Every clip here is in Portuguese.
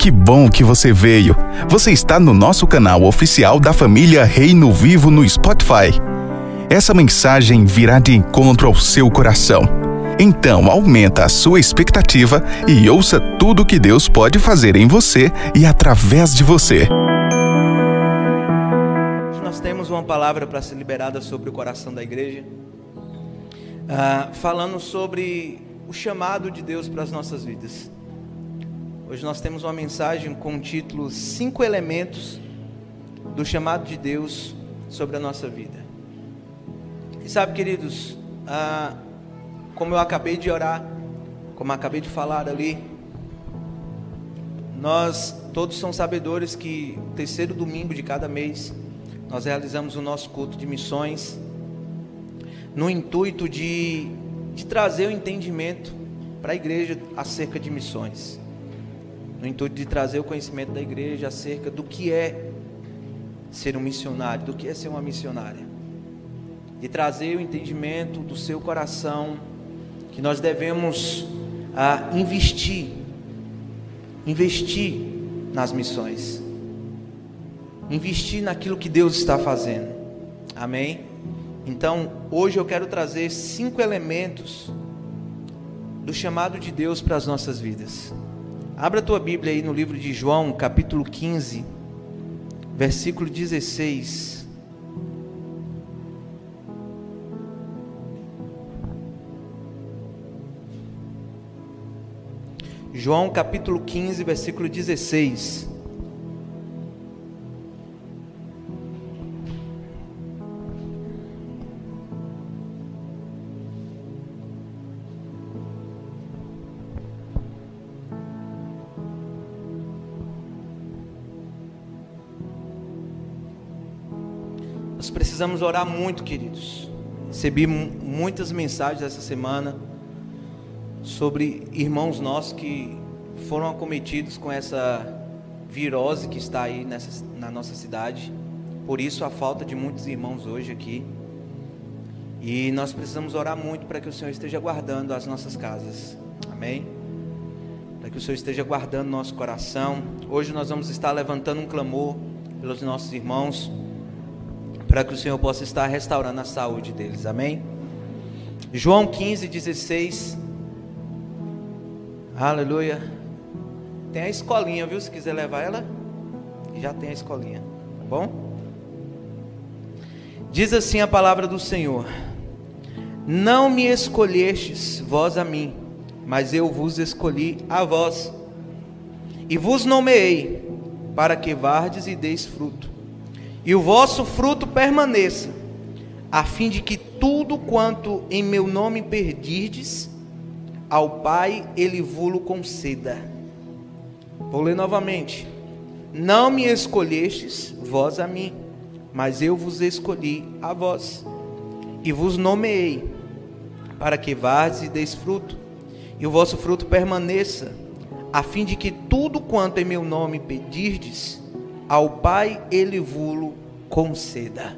Que bom que você veio. Você está no nosso canal oficial da família Reino Vivo no Spotify. Essa mensagem virá de encontro ao seu coração. Então, aumenta a sua expectativa e ouça tudo que Deus pode fazer em você e através de você. Nós temos uma palavra para ser liberada sobre o coração da igreja, ah, falando sobre o chamado de Deus para as nossas vidas. Hoje nós temos uma mensagem com o título Cinco Elementos do Chamado de Deus sobre a nossa vida. E sabe, queridos, ah, como eu acabei de orar, como acabei de falar ali, nós todos são sabedores que terceiro domingo de cada mês nós realizamos o nosso culto de missões no intuito de, de trazer o entendimento para a igreja acerca de missões no intuito de trazer o conhecimento da igreja acerca do que é ser um missionário, do que é ser uma missionária, de trazer o entendimento do seu coração que nós devemos ah, investir, investir nas missões, investir naquilo que Deus está fazendo, amém? Então, hoje eu quero trazer cinco elementos do chamado de Deus para as nossas vidas. Abra a tua Bíblia aí no livro de João, capítulo 15, versículo 16. João capítulo 15, versículo 16. Precisamos orar muito, queridos. Recebi muitas mensagens essa semana sobre irmãos nossos que foram acometidos com essa virose que está aí nessa, na nossa cidade. Por isso a falta de muitos irmãos hoje aqui. E nós precisamos orar muito para que o Senhor esteja guardando as nossas casas. Amém? Para que o Senhor esteja guardando nosso coração. Hoje nós vamos estar levantando um clamor pelos nossos irmãos para que o Senhor possa estar restaurando a saúde deles, amém? João 15, 16. Aleluia. Tem a escolinha, viu? Se quiser levar ela, já tem a escolinha, tá bom? Diz assim a palavra do Senhor: Não me escolhestes vós a mim, mas eu vos escolhi a vós, e vos nomeei, para que vardes e deis fruto e o vosso fruto permaneça, a fim de que tudo quanto em meu nome perdirdes, ao Pai ele vulo conceda. Vou ler novamente. Não me escolhestes vós a mim, mas eu vos escolhi a vós, e vos nomeei, para que vades e deis fruto, e o vosso fruto permaneça, a fim de que tudo quanto em meu nome pedirdes, ao Pai ele vulo conceda.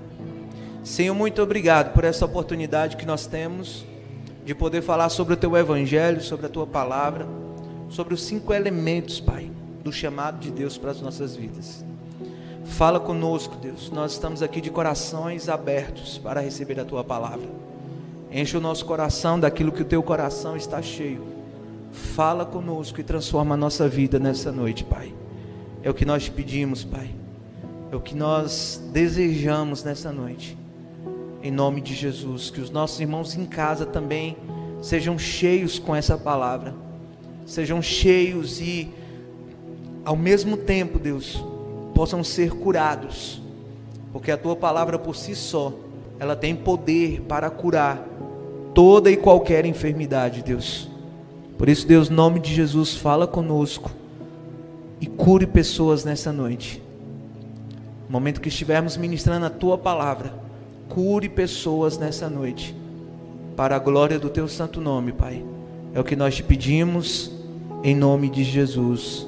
Senhor, muito obrigado por essa oportunidade que nós temos de poder falar sobre o teu evangelho, sobre a tua palavra, sobre os cinco elementos, Pai, do chamado de Deus para as nossas vidas. Fala conosco, Deus. Nós estamos aqui de corações abertos para receber a tua palavra. Enche o nosso coração daquilo que o teu coração está cheio. Fala conosco e transforma a nossa vida nessa noite, Pai. É o que nós pedimos, Pai. É o que nós desejamos nessa noite. Em nome de Jesus, que os nossos irmãos em casa também sejam cheios com essa palavra. Sejam cheios e ao mesmo tempo, Deus, possam ser curados. Porque a tua palavra por si só, ela tem poder para curar toda e qualquer enfermidade, Deus. Por isso, Deus, em nome de Jesus, fala conosco e cure pessoas nessa noite. No momento que estivermos ministrando a tua palavra, cure pessoas nessa noite, para a glória do teu santo nome, Pai. É o que nós te pedimos, em nome de Jesus.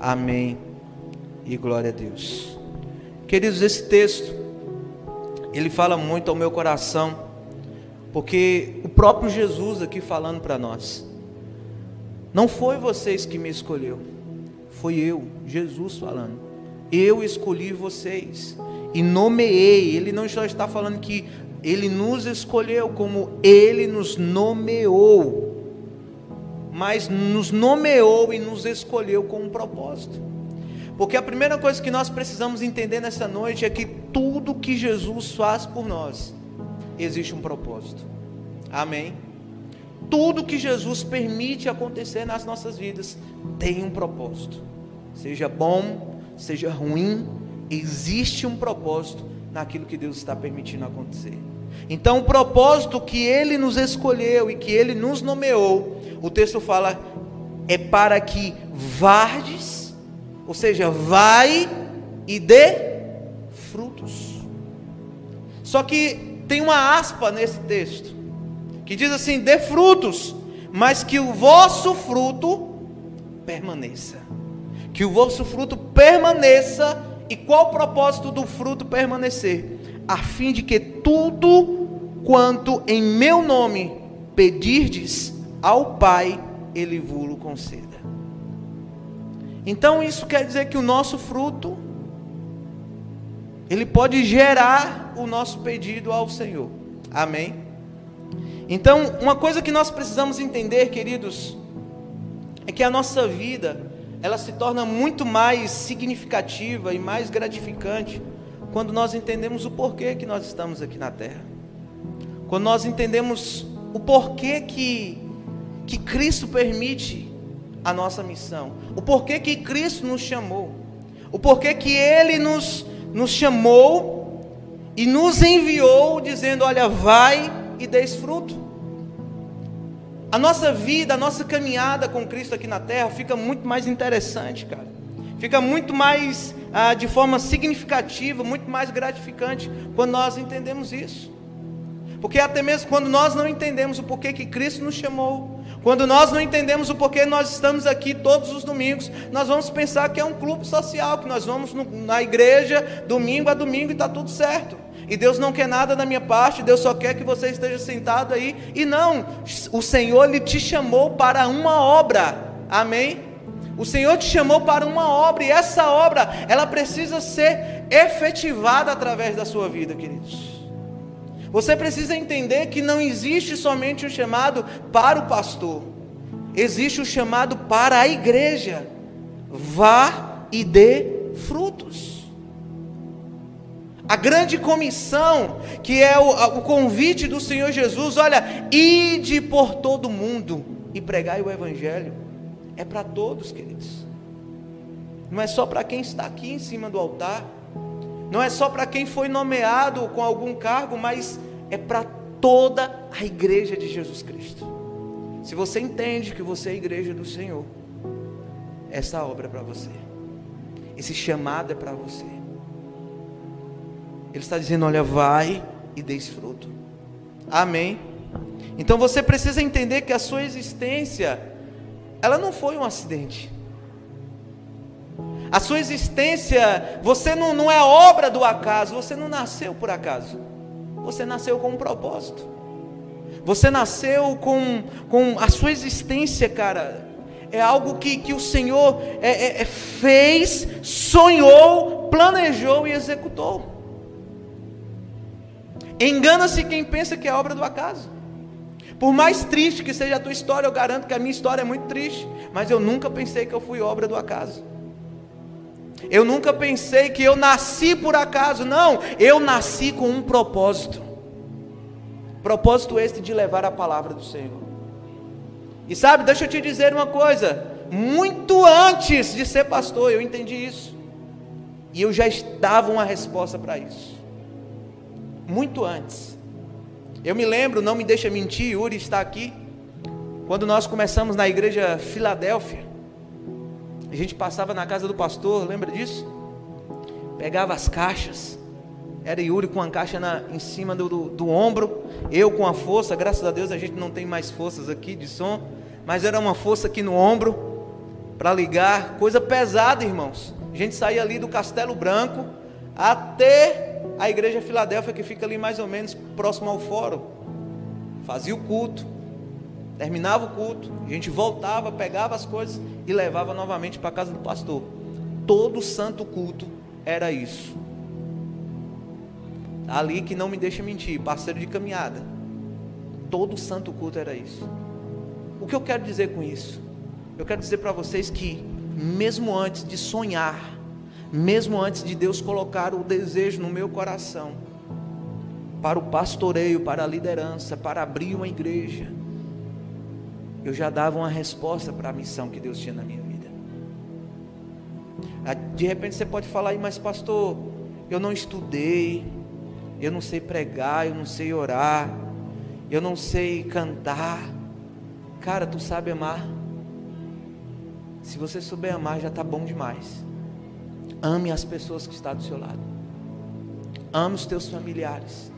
Amém. E glória a Deus. Queridos, esse texto, ele fala muito ao meu coração, porque o próprio Jesus aqui falando para nós, não foi vocês que me escolheu, Foi eu, Jesus falando. Eu escolhi vocês e nomeei. Ele não só está falando que ele nos escolheu, como ele nos nomeou. Mas nos nomeou e nos escolheu com um propósito. Porque a primeira coisa que nós precisamos entender nessa noite é que tudo que Jesus faz por nós existe um propósito. Amém? Tudo que Jesus permite acontecer nas nossas vidas tem um propósito. Seja bom, seja ruim, existe um propósito naquilo que Deus está permitindo acontecer. Então, o propósito que Ele nos escolheu e que Ele nos nomeou, o texto fala, é para que vardes, ou seja, vai e dê frutos. Só que tem uma aspa nesse texto, que diz assim: dê frutos, mas que o vosso fruto permaneça. Que o vosso fruto permaneça e qual o propósito do fruto permanecer? A fim de que tudo quanto em meu nome pedirdes ao Pai, Ele vos conceda. Então isso quer dizer que o nosso fruto, ele pode gerar o nosso pedido ao Senhor. Amém? Então, uma coisa que nós precisamos entender, queridos, é que a nossa vida, ela se torna muito mais significativa e mais gratificante quando nós entendemos o porquê que nós estamos aqui na terra. Quando nós entendemos o porquê que, que Cristo permite a nossa missão, o porquê que Cristo nos chamou, o porquê que Ele nos, nos chamou e nos enviou dizendo: Olha, vai e desfruto. A nossa vida, a nossa caminhada com Cristo aqui na terra fica muito mais interessante, cara. Fica muito mais, ah, de forma significativa, muito mais gratificante quando nós entendemos isso. Porque até mesmo quando nós não entendemos o porquê que Cristo nos chamou, quando nós não entendemos o porquê nós estamos aqui todos os domingos, nós vamos pensar que é um clube social, que nós vamos na igreja domingo a domingo e está tudo certo. E Deus não quer nada da minha parte, Deus só quer que você esteja sentado aí. E não, o Senhor ele te chamou para uma obra. Amém? O Senhor te chamou para uma obra e essa obra, ela precisa ser efetivada através da sua vida, queridos. Você precisa entender que não existe somente o chamado para o pastor. Existe o chamado para a igreja. Vá e dê frutos. A grande comissão, que é o, o convite do Senhor Jesus, olha, ide por todo mundo e pregai o Evangelho, é para todos, queridos. Não é só para quem está aqui em cima do altar, não é só para quem foi nomeado com algum cargo, mas é para toda a igreja de Jesus Cristo. Se você entende que você é a igreja do Senhor, essa obra é para você, esse chamado é para você. Ele está dizendo: olha, vai e desfruto. Amém. Então você precisa entender que a sua existência, ela não foi um acidente. A sua existência, você não, não é obra do acaso, você não nasceu por acaso. Você nasceu com um propósito. Você nasceu com, com a sua existência, cara. É algo que, que o Senhor é, é, é fez, sonhou, planejou e executou. Engana-se quem pensa que é obra do acaso. Por mais triste que seja a tua história, eu garanto que a minha história é muito triste, mas eu nunca pensei que eu fui obra do acaso. Eu nunca pensei que eu nasci por acaso, não, eu nasci com um propósito. Propósito este de levar a palavra do Senhor. E sabe, deixa eu te dizer uma coisa, muito antes de ser pastor, eu entendi isso. E eu já estava uma resposta para isso muito antes. Eu me lembro, não me deixa mentir, Yuri está aqui. Quando nós começamos na igreja Filadélfia, a gente passava na casa do pastor, lembra disso? Pegava as caixas, era Yuri com a caixa na, em cima do, do, do, ombro, eu com a força, graças a Deus a gente não tem mais forças aqui de som, mas era uma força aqui no ombro, para ligar, coisa pesada, irmãos. A gente saía ali do Castelo Branco até a igreja Filadélfia, que fica ali mais ou menos próximo ao fórum, fazia o culto, terminava o culto, a gente voltava, pegava as coisas e levava novamente para a casa do pastor. Todo santo culto era isso. Ali que não me deixa mentir, parceiro de caminhada. Todo santo culto era isso. O que eu quero dizer com isso? Eu quero dizer para vocês que, mesmo antes de sonhar, mesmo antes de Deus colocar o desejo no meu coração, para o pastoreio, para a liderança, para abrir uma igreja, eu já dava uma resposta para a missão que Deus tinha na minha vida. Ah, de repente você pode falar mas pastor, eu não estudei, eu não sei pregar, eu não sei orar, eu não sei cantar. Cara, tu sabe amar. Se você souber amar, já está bom demais. Ame as pessoas que estão do seu lado. Ame os teus familiares.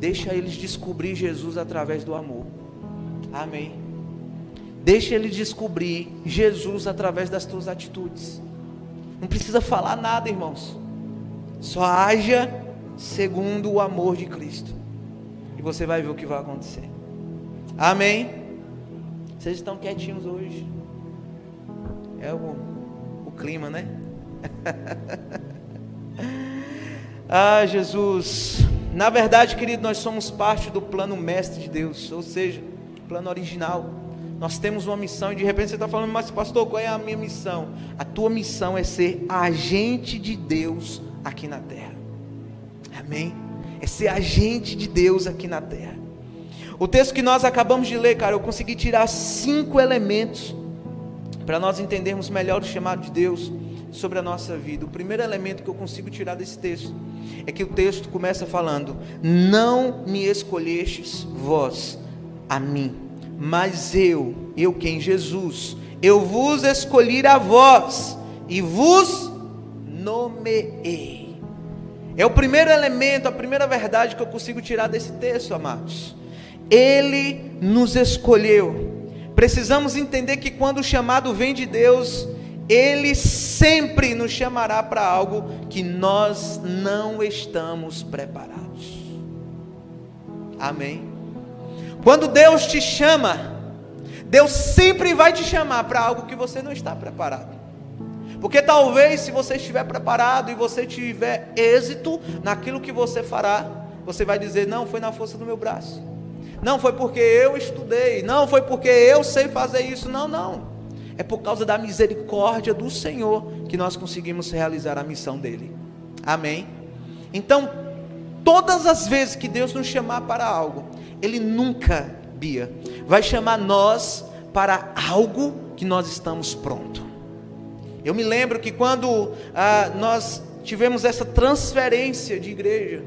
Deixa eles descobrir Jesus através do amor. Amém. Deixa eles descobrir Jesus através das tuas atitudes. Não precisa falar nada, irmãos. Só haja segundo o amor de Cristo. E você vai ver o que vai acontecer. Amém? Vocês estão quietinhos hoje. É o, o clima, né? ah, Jesus. Na verdade, querido, nós somos parte do plano mestre de Deus, ou seja, plano original. Nós temos uma missão e de repente você está falando, mas pastor, qual é a minha missão? A tua missão é ser agente de Deus aqui na terra. Amém? É ser agente de Deus aqui na terra. O texto que nós acabamos de ler, cara, eu consegui tirar cinco elementos para nós entendermos melhor o chamado de Deus sobre a nossa vida. O primeiro elemento que eu consigo tirar desse texto é que o texto começa falando: Não me escolhestes vós a mim, mas eu, eu quem? Jesus, eu vos escolhi a vós e vos nomeei. É o primeiro elemento, a primeira verdade que eu consigo tirar desse texto, amados. Ele nos escolheu. Precisamos entender que quando o chamado vem de Deus, Ele sempre nos chamará para algo que nós não estamos preparados. Amém. Quando Deus te chama, Deus sempre vai te chamar para algo que você não está preparado. Porque talvez se você estiver preparado e você tiver êxito naquilo que você fará, você vai dizer: "Não, foi na força do meu braço. Não foi porque eu estudei, não foi porque eu sei fazer isso, não, não. É por causa da misericórdia do Senhor que nós conseguimos realizar a missão dele. Amém. Então, todas as vezes que Deus nos chamar para algo, ele nunca, Bia, vai chamar nós para algo que nós estamos prontos. Eu me lembro que quando ah, nós tivemos essa transferência de igreja,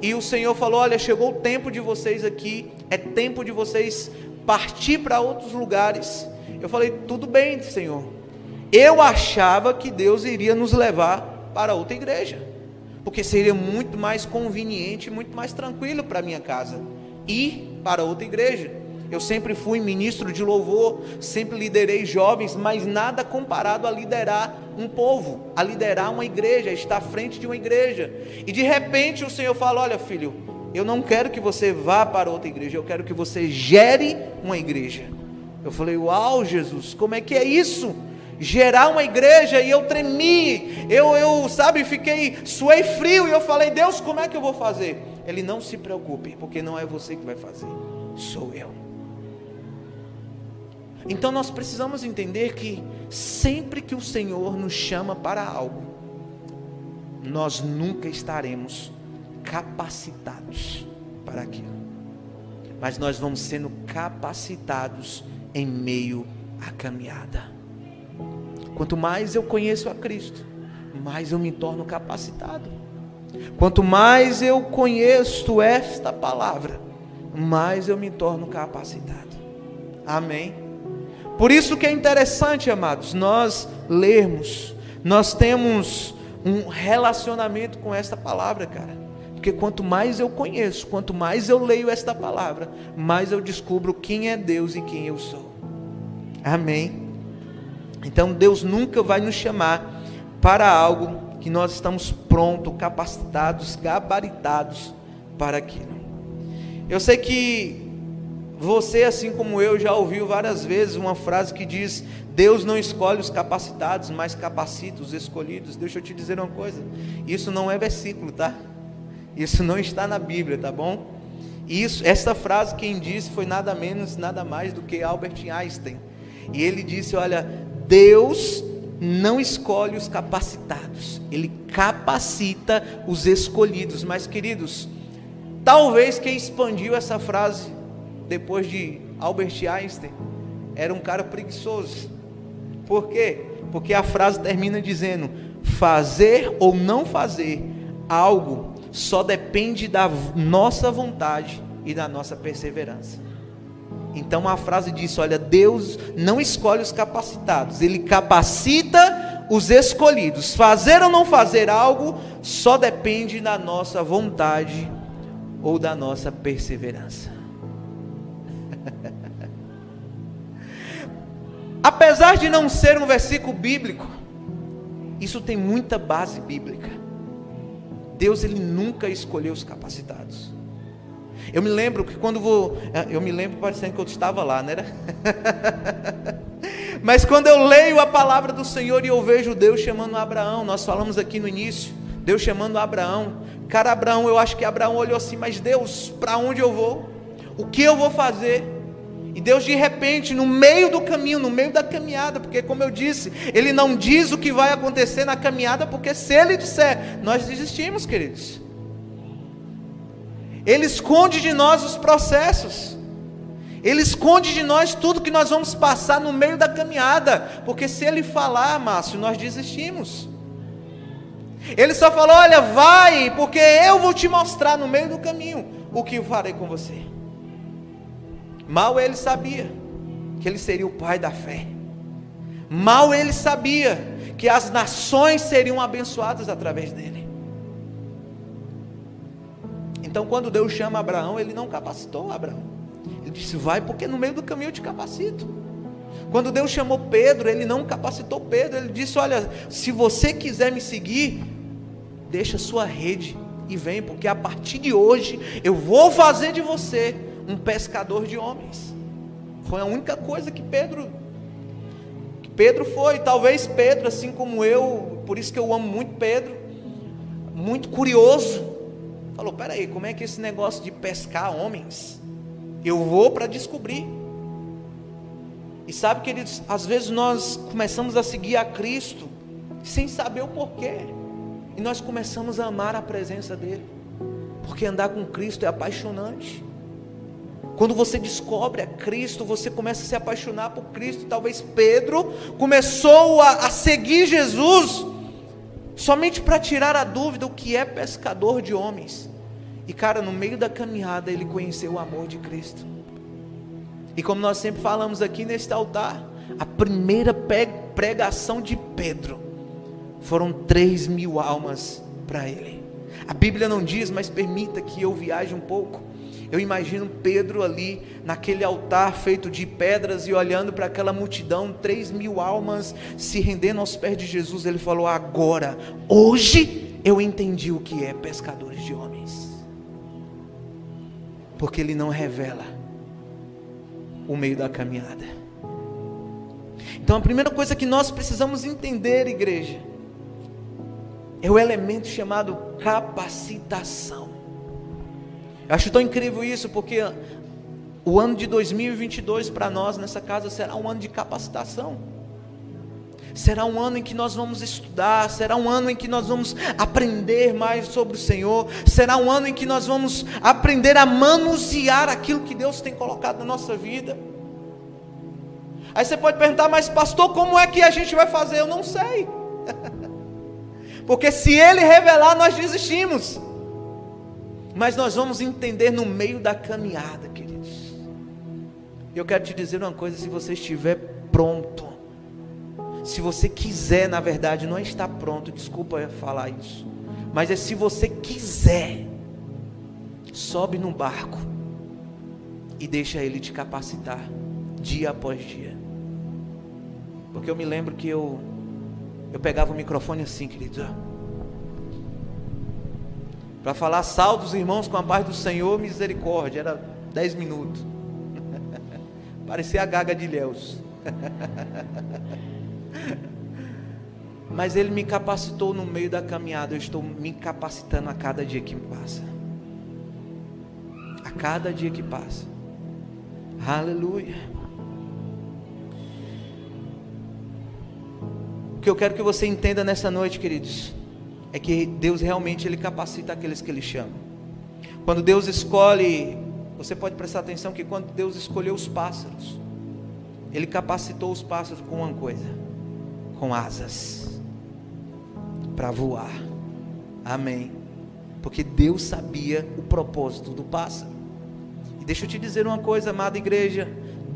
e o Senhor falou: Olha, chegou o tempo de vocês aqui, é tempo de vocês partir para outros lugares. Eu falei: Tudo bem, Senhor. Eu achava que Deus iria nos levar para outra igreja, porque seria muito mais conveniente, muito mais tranquilo para minha casa ir para outra igreja. Eu sempre fui ministro de louvor, sempre liderei jovens, mas nada comparado a liderar um povo, a liderar uma igreja, a estar à frente de uma igreja. E de repente o Senhor fala: Olha, filho, eu não quero que você vá para outra igreja, eu quero que você gere uma igreja. Eu falei: Uau, Jesus, como é que é isso? Gerar uma igreja e eu tremi, eu, eu, sabe, fiquei, suei frio e eu falei: Deus, como é que eu vou fazer? Ele não se preocupe, porque não é você que vai fazer, sou eu. Então nós precisamos entender que sempre que o Senhor nos chama para algo, nós nunca estaremos capacitados para aquilo. Mas nós vamos sendo capacitados em meio à caminhada. Quanto mais eu conheço a Cristo, mais eu me torno capacitado. Quanto mais eu conheço esta palavra, mais eu me torno capacitado. Amém. Por isso que é interessante, amados, nós lermos, nós temos um relacionamento com esta palavra, cara. Porque quanto mais eu conheço, quanto mais eu leio esta palavra, mais eu descubro quem é Deus e quem eu sou. Amém. Então Deus nunca vai nos chamar para algo que nós estamos prontos, capacitados, gabaritados para aquilo. Eu sei que Você, assim como eu, já ouviu várias vezes uma frase que diz: Deus não escolhe os capacitados, mas capacita os escolhidos. Deixa eu te dizer uma coisa: isso não é versículo, tá? Isso não está na Bíblia, tá bom? Isso, essa frase quem disse foi nada menos, nada mais do que Albert Einstein. E ele disse: Olha, Deus não escolhe os capacitados, Ele capacita os escolhidos. Mas, queridos, talvez quem expandiu essa frase depois de Albert Einstein era um cara preguiçoso. Por quê? Porque a frase termina dizendo: fazer ou não fazer algo só depende da nossa vontade e da nossa perseverança. Então a frase diz: olha, Deus não escolhe os capacitados, Ele capacita os escolhidos. Fazer ou não fazer algo só depende da nossa vontade ou da nossa perseverança. Apesar de não ser um versículo bíblico, isso tem muita base bíblica. Deus ele nunca escolheu os capacitados. Eu me lembro que quando vou, é, eu me lembro parecendo que eu estava lá, né? Mas quando eu leio a palavra do Senhor e eu vejo Deus chamando Abraão, nós falamos aqui no início, Deus chamando Abraão. Cara, Abraão, eu acho que Abraão olhou assim, mas Deus, para onde eu vou? O que eu vou fazer? E Deus de repente, no meio do caminho, no meio da caminhada, porque como eu disse, Ele não diz o que vai acontecer na caminhada, porque se Ele disser, nós desistimos, queridos. Ele esconde de nós os processos. Ele esconde de nós tudo que nós vamos passar no meio da caminhada, porque se Ele falar, Márcio, nós desistimos. Ele só falou: Olha, vai, porque eu vou te mostrar no meio do caminho o que eu farei com você. Mal ele sabia que ele seria o pai da fé. Mal ele sabia que as nações seriam abençoadas através dele. Então, quando Deus chama Abraão, ele não capacitou Abraão. Ele disse: Vai, porque no meio do caminho eu te capacito. Quando Deus chamou Pedro, ele não capacitou Pedro. Ele disse: Olha, se você quiser me seguir, deixa sua rede e vem, porque a partir de hoje eu vou fazer de você um pescador de homens. Foi a única coisa que Pedro Pedro foi, talvez Pedro, assim como eu, por isso que eu amo muito Pedro, muito curioso. Falou: "Peraí, como é que esse negócio de pescar homens? Eu vou para descobrir". E sabe, queridos, às vezes nós começamos a seguir a Cristo sem saber o porquê. E nós começamos a amar a presença dele. Porque andar com Cristo é apaixonante. Quando você descobre a Cristo, você começa a se apaixonar por Cristo. Talvez Pedro começou a, a seguir Jesus somente para tirar a dúvida o que é pescador de homens. E cara, no meio da caminhada ele conheceu o amor de Cristo. E como nós sempre falamos aqui neste altar, a primeira pregação de Pedro foram três mil almas para ele. A Bíblia não diz, mas permita que eu viaje um pouco. Eu imagino Pedro ali, naquele altar feito de pedras e olhando para aquela multidão, três mil almas se rendendo aos pés de Jesus. Ele falou: Agora, hoje eu entendi o que é pescadores de homens, porque ele não revela o meio da caminhada. Então, a primeira coisa que nós precisamos entender, igreja, é o elemento chamado capacitação. Eu acho tão incrível isso, porque o ano de 2022 para nós nessa casa será um ano de capacitação. Será um ano em que nós vamos estudar, será um ano em que nós vamos aprender mais sobre o Senhor, será um ano em que nós vamos aprender a manusear aquilo que Deus tem colocado na nossa vida. Aí você pode perguntar, mas pastor, como é que a gente vai fazer? Eu não sei. Porque se ele revelar, nós desistimos. Mas nós vamos entender no meio da caminhada, queridos. Eu quero te dizer uma coisa: se você estiver pronto, se você quiser, na verdade, não estar pronto, desculpa falar isso, mas é se você quiser, sobe no barco e deixa ele te capacitar, dia após dia. Porque eu me lembro que eu, eu pegava o microfone assim, querido para falar salve os irmãos com a paz do Senhor, misericórdia, era 10 minutos. Parecia a gaga de Ilhéus. Mas Ele me capacitou no meio da caminhada. Eu estou me capacitando a cada dia que passa. A cada dia que passa. Aleluia. O que eu quero que você entenda nessa noite, queridos, é que Deus realmente ele capacita aqueles que ele chama. Quando Deus escolhe, você pode prestar atenção que quando Deus escolheu os pássaros, ele capacitou os pássaros com uma coisa, com asas para voar. Amém. Porque Deus sabia o propósito do pássaro. E deixa eu te dizer uma coisa, amada igreja: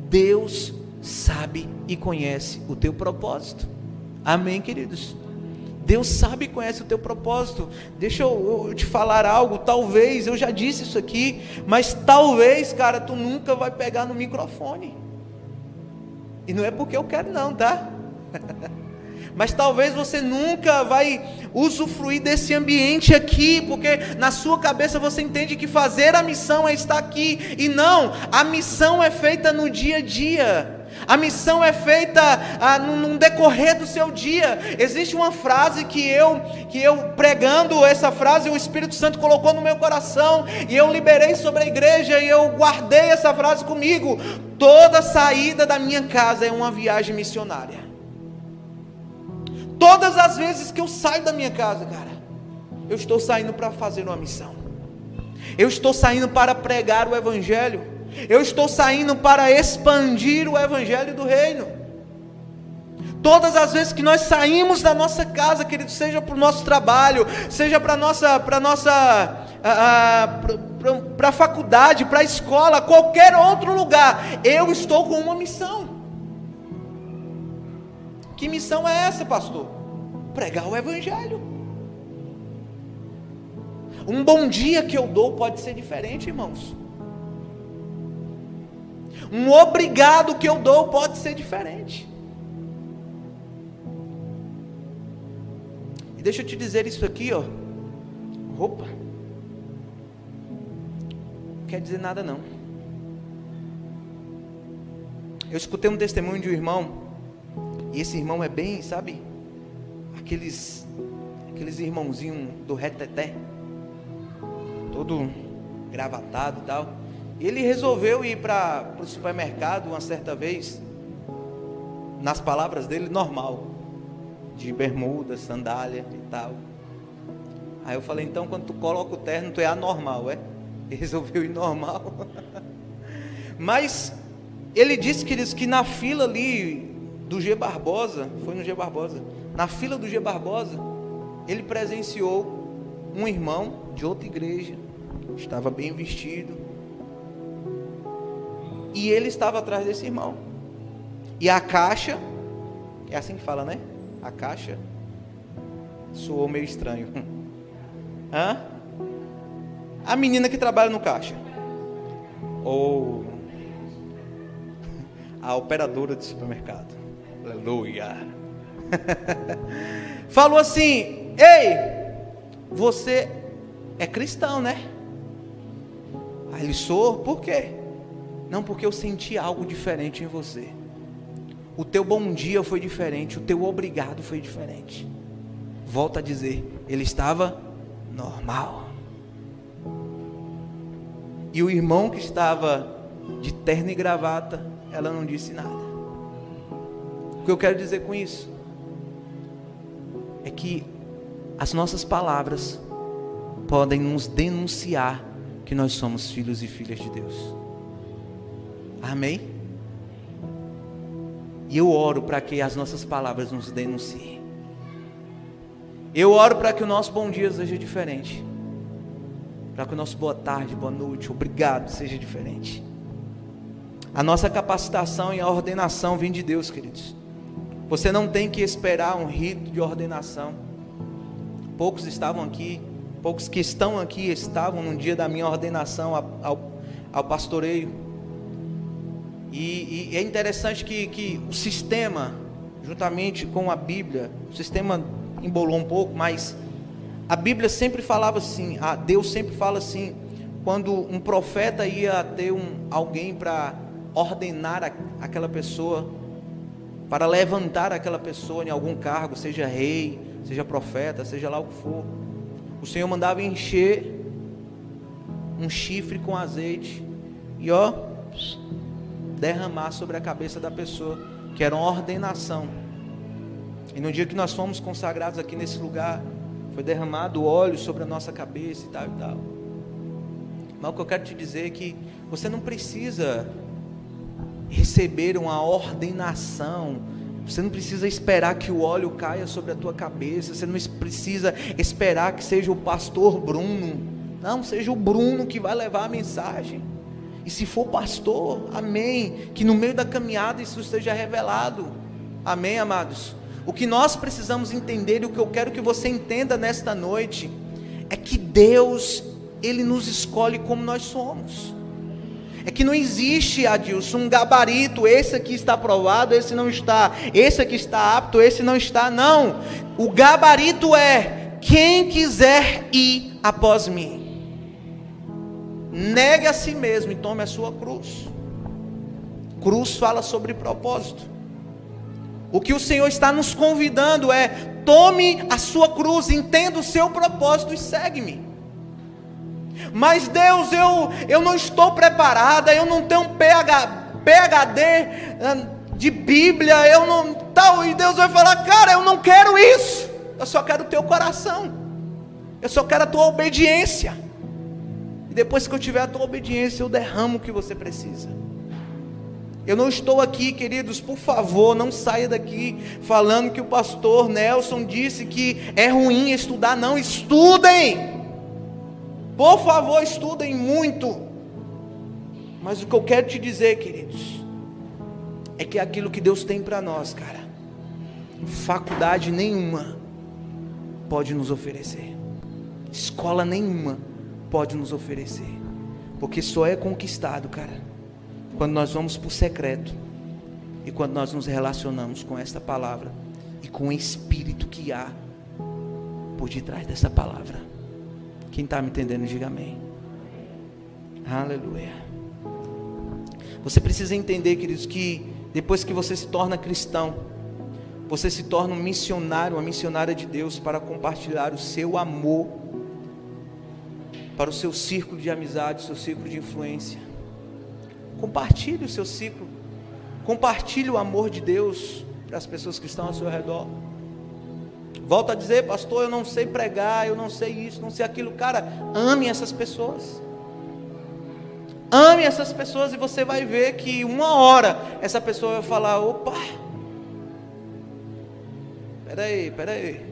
Deus sabe e conhece o teu propósito. Amém, queridos? Deus sabe e conhece o teu propósito. Deixa eu, eu, te falar algo. Talvez, eu já disse isso aqui, mas talvez, cara, tu nunca vai pegar no microfone. E não é porque eu quero, não, tá? mas talvez você nunca vai usufruir desse ambiente aqui, porque na sua cabeça você entende que fazer a missão é estar aqui, e não, a missão é feita no dia a dia. A missão é feita ah, num decorrer do seu dia. Existe uma frase que eu, que eu pregando essa frase, o Espírito Santo colocou no meu coração e eu liberei sobre a igreja e eu guardei essa frase comigo. Toda saída da minha casa é uma viagem missionária. Todas as vezes que eu saio da minha casa, cara, eu estou saindo para fazer uma missão. Eu estou saindo para pregar o Evangelho. Eu estou saindo para expandir o Evangelho do Reino. Todas as vezes que nós saímos da nossa casa, querido, seja para o nosso trabalho, seja para a nossa, para nossa, para a faculdade, para a escola, qualquer outro lugar, eu estou com uma missão. Que missão é essa, pastor? Pregar o Evangelho. Um bom dia que eu dou pode ser diferente, irmãos. Um obrigado que eu dou pode ser diferente. E deixa eu te dizer isso aqui, ó. Roupa. Não quer dizer nada não. Eu escutei um testemunho de um irmão e esse irmão é bem, sabe? Aqueles aqueles irmãozinhos do reteté. Todo gravatado e tal. Ele resolveu ir para o supermercado uma certa vez, nas palavras dele, normal. De bermuda, sandália e tal. Aí eu falei, então quando tu coloca o terno, tu é anormal, é? Ele resolveu ir normal. Mas ele disse, queridos, que na fila ali do G Barbosa, foi no G Barbosa, na fila do G Barbosa, ele presenciou um irmão de outra igreja, estava bem vestido, e ele estava atrás desse irmão. E a caixa, é assim que fala, né? A caixa soou meio estranho. Hã? A menina que trabalha no caixa. Ou a operadora de supermercado. Aleluia. Falou assim: Ei, você é cristão, né? Aí ele sou, por quê? Não, porque eu senti algo diferente em você. O teu bom dia foi diferente, o teu obrigado foi diferente. Volta a dizer, ele estava normal. E o irmão que estava de terno e gravata, ela não disse nada que eu quero dizer com isso é que as nossas palavras podem nos denunciar que nós somos filhos e filhas de Deus. Amém? E eu oro para que as nossas palavras nos denunciem. Eu oro para que o nosso bom dia seja diferente. Para que o nosso boa tarde, boa noite, obrigado seja diferente. A nossa capacitação e a ordenação vem de Deus, queridos. Você não tem que esperar um rito de ordenação. Poucos estavam aqui, poucos que estão aqui estavam no dia da minha ordenação ao, ao pastoreio. E, e, é interessante que, que o sistema, juntamente com a Bíblia, o sistema embolou um pouco, mas a Bíblia sempre falava assim, a Deus sempre fala assim, quando um profeta ia ter um, alguém para ordenar a, aquela pessoa, para levantar aquela pessoa em algum cargo, seja rei, seja profeta, seja lá o que for. O Senhor mandava encher um chifre com azeite e ó, derramar sobre a cabeça da pessoa, que era uma ordenação. E no dia que nós fomos consagrados aqui nesse lugar, foi derramado óleo sobre a nossa cabeça e tal e tal. Mas o que eu quero te dizer é que você não precisa receber uma ordenação. Você não precisa esperar que o óleo caia sobre a tua cabeça. Você não precisa esperar que seja o pastor Bruno. Não, seja o Bruno que vai levar a mensagem. E se for pastor, amém. Que no meio da caminhada isso esteja revelado. Amém, amados. O que nós precisamos entender e o que eu quero que você entenda nesta noite é que Deus, Ele nos escolhe como nós somos. É que não existe, Adilson, um gabarito, esse aqui está aprovado, esse não está, esse aqui está apto, esse não está, não. O gabarito é quem quiser ir após mim. Negue a si mesmo e tome a sua cruz. Cruz fala sobre propósito. O que o Senhor está nos convidando é: tome a sua cruz, entenda o seu propósito e segue-me. Mas Deus, eu, eu não estou preparada, eu não tenho PH, PhD de Bíblia, eu não tal, e Deus vai falar, cara, eu não quero isso, eu só quero o teu coração, eu só quero a tua obediência. Depois que eu tiver a tua obediência, eu derramo o que você precisa. Eu não estou aqui, queridos, por favor, não saia daqui falando que o pastor Nelson disse que é ruim estudar, não, estudem. Por favor, estudem muito. Mas o que eu quero te dizer, queridos, é que aquilo que Deus tem para nós, cara, faculdade nenhuma pode nos oferecer, escola nenhuma pode nos oferecer, porque só é conquistado, cara, quando nós vamos para o secreto e quando nós nos relacionamos com esta palavra e com o Espírito que há por detrás dessa palavra. Quem está me entendendo, diga amém. Aleluia. Você precisa entender, queridos, que depois que você se torna cristão, você se torna um missionário, uma missionária de Deus para compartilhar o seu amor para o seu círculo de amizade, o seu círculo de influência. Compartilhe o seu ciclo. Compartilhe o amor de Deus para as pessoas que estão ao seu redor. Volto a dizer, pastor, eu não sei pregar, eu não sei isso, não sei aquilo. Cara, ame essas pessoas. Ame essas pessoas e você vai ver que uma hora essa pessoa vai falar: opa, peraí, peraí.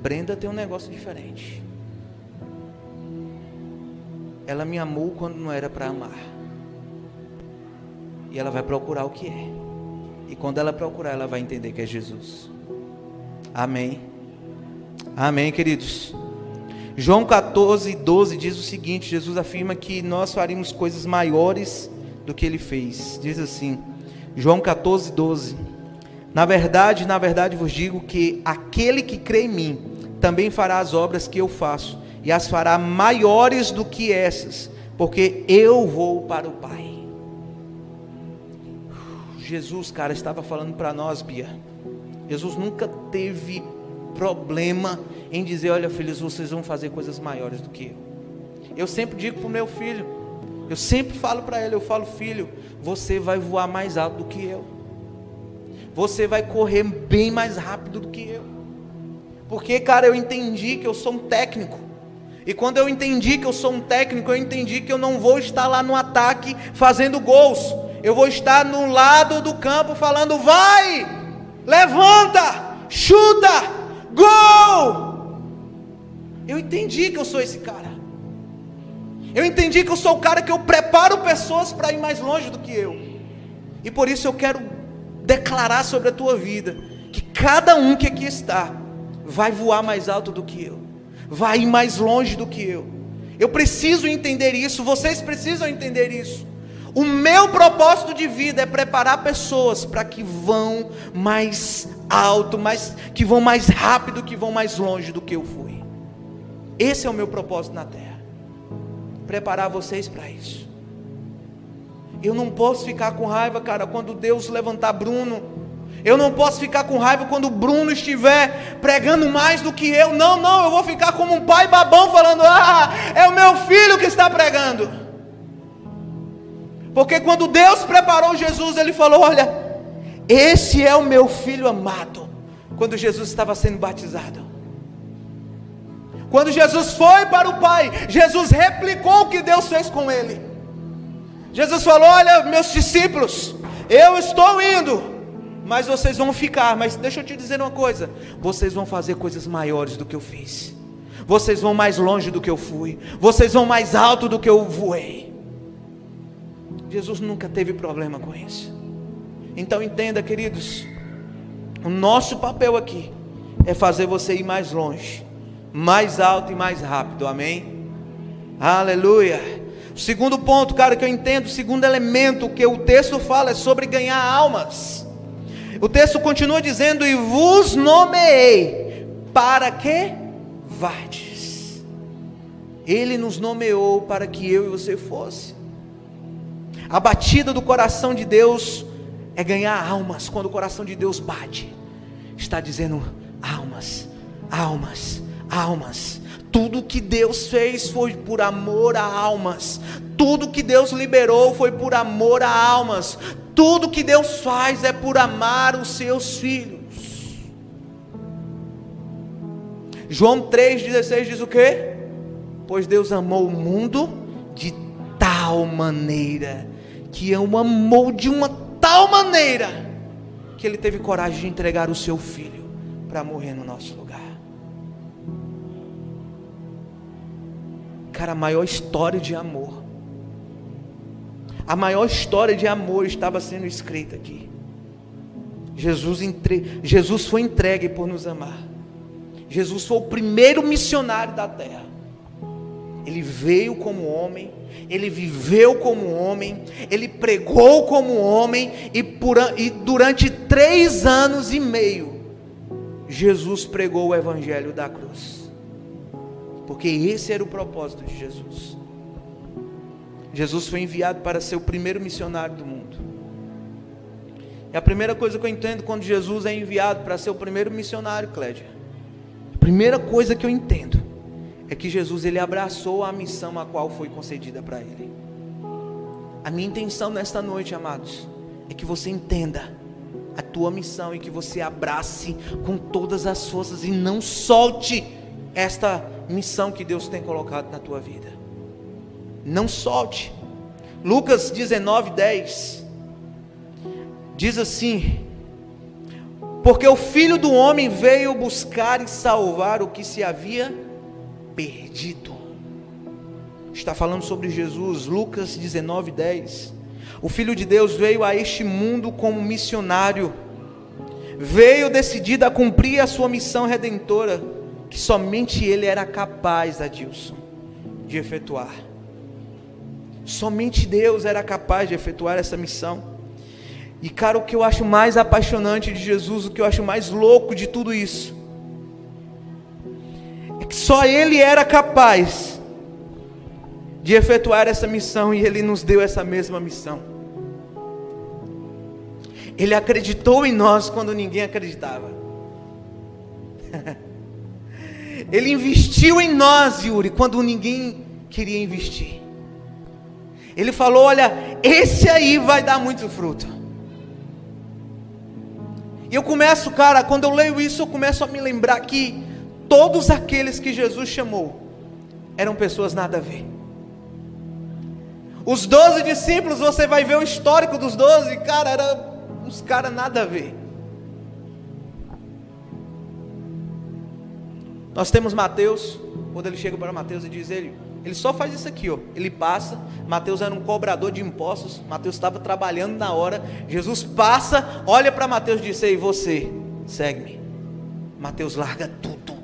Brenda tem um negócio diferente. Ela me amou quando não era para amar. E ela vai procurar o que é. E quando ela procurar, ela vai entender que é Jesus. Amém. Amém, queridos. João 14, 12 diz o seguinte: Jesus afirma que nós faríamos coisas maiores do que ele fez. Diz assim, João 14, 12: Na verdade, na verdade vos digo que aquele que crê em mim também fará as obras que eu faço, e as fará maiores do que essas, porque eu vou para o Pai. Jesus, cara, estava falando para nós, Bia Jesus nunca teve problema em dizer: Olha, filhos, vocês vão fazer coisas maiores do que eu. Eu sempre digo para o meu filho, eu sempre falo para ele: Eu falo, filho, você vai voar mais alto do que eu, você vai correr bem mais rápido do que eu, porque, cara, eu entendi que eu sou um técnico. E quando eu entendi que eu sou um técnico, eu entendi que eu não vou estar lá no ataque fazendo gols. Eu vou estar no lado do campo falando: vai, levanta, chuta, gol. Eu entendi que eu sou esse cara. Eu entendi que eu sou o cara que eu preparo pessoas para ir mais longe do que eu. E por isso eu quero declarar sobre a tua vida que cada um que aqui está vai voar mais alto do que eu, vai ir mais longe do que eu. Eu preciso entender isso, vocês precisam entender isso. O meu propósito de vida é preparar pessoas para que vão mais alto, mais, que vão mais rápido, que vão mais longe do que eu fui. Esse é o meu propósito na terra. Preparar vocês para isso. Eu não posso ficar com raiva, cara, quando Deus levantar Bruno. Eu não posso ficar com raiva quando o Bruno estiver pregando mais do que eu. Não, não, eu vou ficar como um pai babão falando: "Ah, é o meu filho que está pregando". Porque quando Deus preparou Jesus, ele falou: "Olha, esse é o meu filho amado". Quando Jesus estava sendo batizado. Quando Jesus foi para o Pai, Jesus replicou o que Deus fez com ele. Jesus falou: Olha, meus discípulos, eu estou indo, mas vocês vão ficar. Mas deixa eu te dizer uma coisa: vocês vão fazer coisas maiores do que eu fiz. Vocês vão mais longe do que eu fui. Vocês vão mais alto do que eu voei. Jesus nunca teve problema com isso. Então entenda, queridos, o nosso papel aqui é fazer você ir mais longe, mais alto e mais rápido. Amém? Aleluia. O segundo ponto, cara, que eu entendo, o segundo elemento que o texto fala é sobre ganhar almas. O texto continua dizendo: E vos nomeei para que vardes. Ele nos nomeou para que eu e você fosse. A batida do coração de Deus é ganhar almas. Quando o coração de Deus bate, está dizendo: almas, almas, almas. Tudo que Deus fez foi por amor a almas. Tudo que Deus liberou foi por amor a almas. Tudo que Deus faz é por amar os seus filhos. João 3,16 diz o que? Pois Deus amou o mundo de tal maneira, que o amou de uma tal maneira, que ele teve coragem de entregar o seu filho para morrer no nosso lugar. Cara, a maior história de amor. A maior história de amor estava sendo escrita aqui. Jesus, entre... Jesus foi entregue por nos amar. Jesus foi o primeiro missionário da terra. Ele veio como homem, ele viveu como homem, ele pregou como homem, e, por, e durante três anos e meio, Jesus pregou o evangelho da cruz porque esse era o propósito de Jesus. Jesus foi enviado para ser o primeiro missionário do mundo. E a primeira coisa que eu entendo quando Jesus é enviado para ser o primeiro missionário, Clédia, a primeira coisa que eu entendo é que Jesus ele abraçou a missão a qual foi concedida para ele. A minha intenção nesta noite, amados, é que você entenda a tua missão e que você abrace com todas as forças e não solte esta missão que Deus tem colocado na tua vida. Não solte. Lucas 19, 10 diz assim: Porque o filho do homem veio buscar e salvar o que se havia perdido. Está falando sobre Jesus, Lucas 19, 10. O Filho de Deus veio a este mundo como missionário, veio decidido a cumprir a sua missão redentora que somente ele era capaz, Adilson, de efetuar. Somente Deus era capaz de efetuar essa missão. E cara, o que eu acho mais apaixonante de Jesus, o que eu acho mais louco de tudo isso, é que só Ele era capaz de efetuar essa missão e Ele nos deu essa mesma missão. Ele acreditou em nós quando ninguém acreditava. Ele investiu em nós, Yuri, quando ninguém queria investir. Ele falou: Olha, esse aí vai dar muito fruto. E eu começo, cara, quando eu leio isso, eu começo a me lembrar que todos aqueles que Jesus chamou eram pessoas nada a ver. Os doze discípulos, você vai ver o histórico dos doze, cara, era uns caras nada a ver. Nós temos Mateus, quando ele chega para Mateus e diz ele, ele só faz isso aqui, ó. Ele passa. Mateus era um cobrador de impostos. Mateus estava trabalhando na hora. Jesus passa, olha para Mateus e diz: Ei, você, segue-me. Mateus larga tudo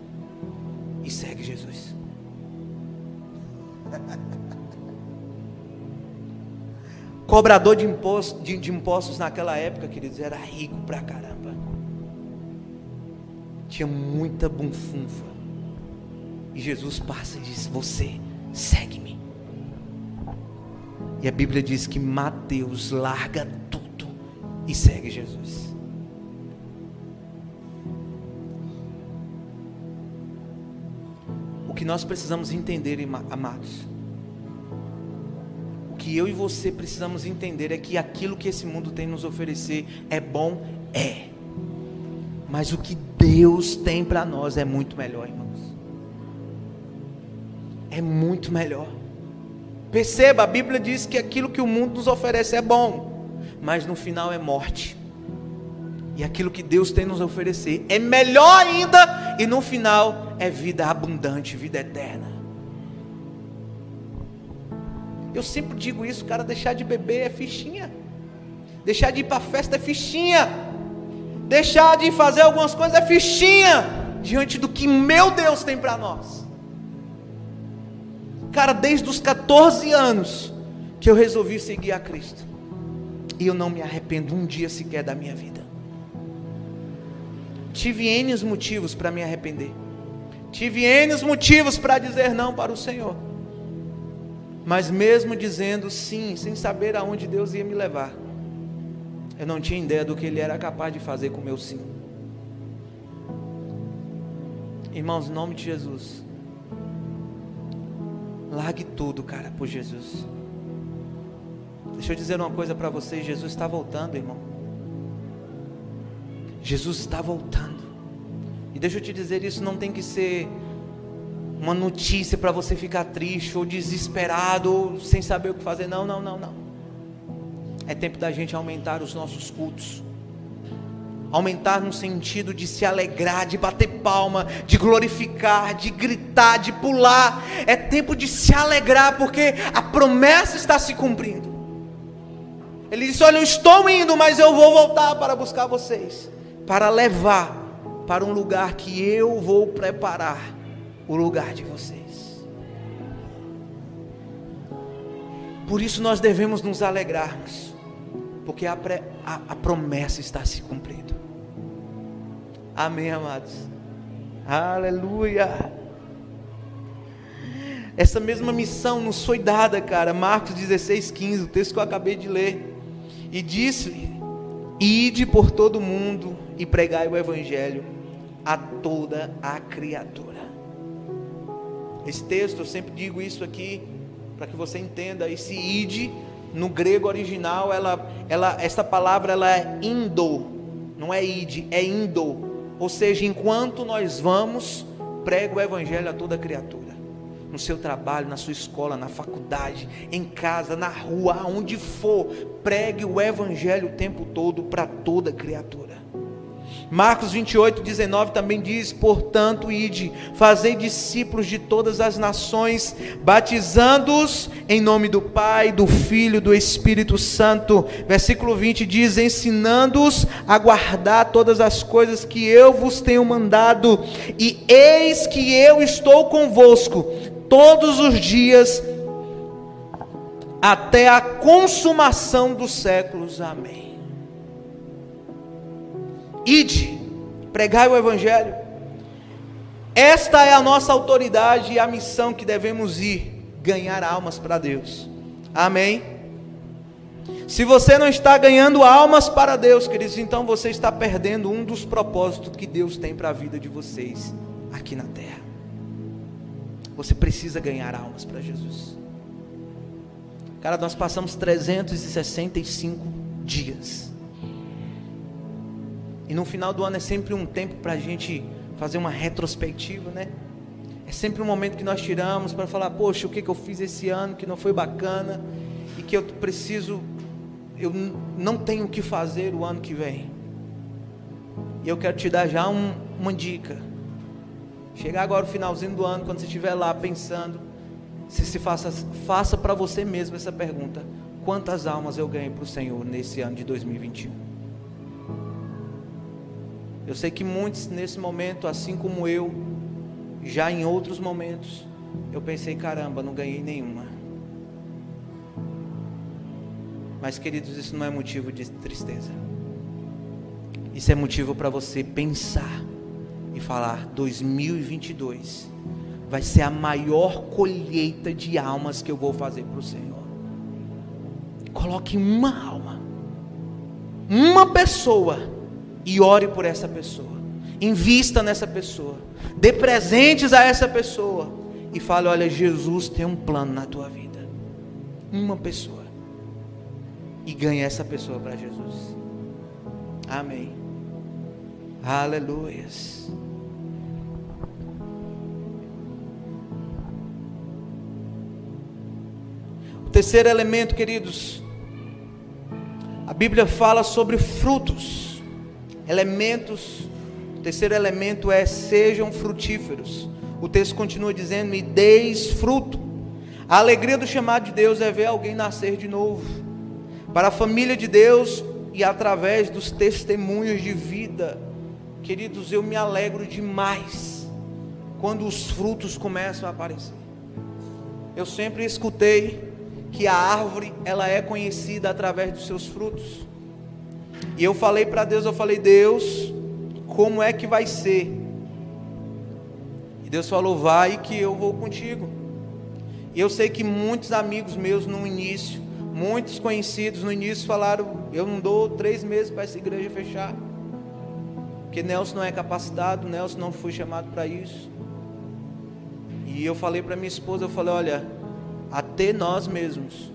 e segue Jesus. Cobrador de impostos, de, de impostos naquela época, queridos, era rico pra caramba. Tinha muita bunfunfa. E Jesus passa e diz: Você, segue-me. E a Bíblia diz que Mateus larga tudo e segue Jesus. O que nós precisamos entender, amados, o que eu e você precisamos entender é que aquilo que esse mundo tem nos oferecer é bom, é. Mas o que Deus tem para nós é muito melhor, irmãos. É muito melhor. Perceba, a Bíblia diz que aquilo que o mundo nos oferece é bom, mas no final é morte. E aquilo que Deus tem nos oferecer é melhor ainda, e no final é vida abundante, vida eterna. Eu sempre digo isso, cara, deixar de beber é fichinha. Deixar de ir para festa é fichinha. Deixar de fazer algumas coisas é fichinha diante do que meu Deus tem para nós. Cara, desde os 14 anos que eu resolvi seguir a Cristo. E eu não me arrependo um dia sequer da minha vida. Tive N motivos para me arrepender. Tive N motivos para dizer não para o Senhor. Mas mesmo dizendo sim, sem saber aonde Deus ia me levar, eu não tinha ideia do que Ele era capaz de fazer com o meu sim. Irmãos, em nome de Jesus, largue tudo, cara, por Jesus. Deixa eu dizer uma coisa para vocês: Jesus está voltando, irmão. Jesus está voltando. E deixa eu te dizer, isso não tem que ser uma notícia para você ficar triste ou desesperado ou sem saber o que fazer. Não, não, não, não. É tempo da gente aumentar os nossos cultos. Aumentar no sentido de se alegrar, de bater palma, de glorificar, de gritar, de pular. É tempo de se alegrar, porque a promessa está se cumprindo. Ele disse: Olha, eu estou indo, mas eu vou voltar para buscar vocês, para levar para um lugar que eu vou preparar o lugar de vocês. Por isso nós devemos nos alegrarmos porque a, a, a promessa está se cumprindo. Amém, amados. Aleluia. Essa mesma missão nos foi dada, cara. Marcos 16, 15, o texto que eu acabei de ler. E disse: Ide por todo mundo e pregai o Evangelho a toda a criatura. Esse texto, eu sempre digo isso aqui, para que você entenda. Esse ide no grego original, ela, ela, essa palavra ela é indo, não é id, é indo. Ou seja, enquanto nós vamos, prega o evangelho a toda criatura. No seu trabalho, na sua escola, na faculdade, em casa, na rua, aonde for, pregue o evangelho o tempo todo para toda criatura. Marcos 28, 19 também diz: Portanto, ide, fazei discípulos de todas as nações, batizando-os em nome do Pai, do Filho, do Espírito Santo. Versículo 20 diz: Ensinando-os a guardar todas as coisas que eu vos tenho mandado, e eis que eu estou convosco todos os dias, até a consumação dos séculos. Amém. Ide, pregai o Evangelho. Esta é a nossa autoridade e a missão que devemos ir ganhar almas para Deus. Amém? Se você não está ganhando almas para Deus, queridos, então você está perdendo um dos propósitos que Deus tem para a vida de vocês aqui na terra. Você precisa ganhar almas para Jesus. Cara, nós passamos 365 dias e no final do ano é sempre um tempo para a gente fazer uma retrospectiva, né? É sempre um momento que nós tiramos para falar, poxa, o que, que eu fiz esse ano que não foi bacana e que eu preciso, eu não tenho o que fazer o ano que vem. E eu quero te dar já um, uma dica. Chegar agora o finalzinho do ano, quando você estiver lá pensando, se se faça, faça para você mesmo essa pergunta: quantas almas eu ganhei para o Senhor nesse ano de 2021? Eu sei que muitos nesse momento, assim como eu, já em outros momentos, eu pensei, caramba, não ganhei nenhuma. Mas, queridos, isso não é motivo de tristeza. Isso é motivo para você pensar e falar: 2022 vai ser a maior colheita de almas que eu vou fazer para o Senhor. Coloque uma alma, uma pessoa e ore por essa pessoa. Invista nessa pessoa. Dê presentes a essa pessoa. E fale: Olha, Jesus tem um plano na tua vida. Uma pessoa. E ganhe essa pessoa para Jesus. Amém. Aleluias. O terceiro elemento, queridos, a Bíblia fala sobre frutos, elementos. O terceiro elemento é sejam frutíferos. O texto continua dizendo: "Me deis fruto". A alegria do chamado de Deus é ver alguém nascer de novo. Para a família de Deus e através dos testemunhos de vida, queridos, eu me alegro demais quando os frutos começam a aparecer. Eu sempre escutei que a árvore ela é conhecida através dos seus frutos. E eu falei para Deus, eu falei, Deus, como é que vai ser? E Deus falou, vai que eu vou contigo. E eu sei que muitos amigos meus no início, muitos conhecidos no início falaram, eu não dou três meses para essa igreja fechar. Porque Nelson não é capacitado, Nelson não foi chamado para isso. E eu falei para minha esposa, eu falei, olha, até nós mesmos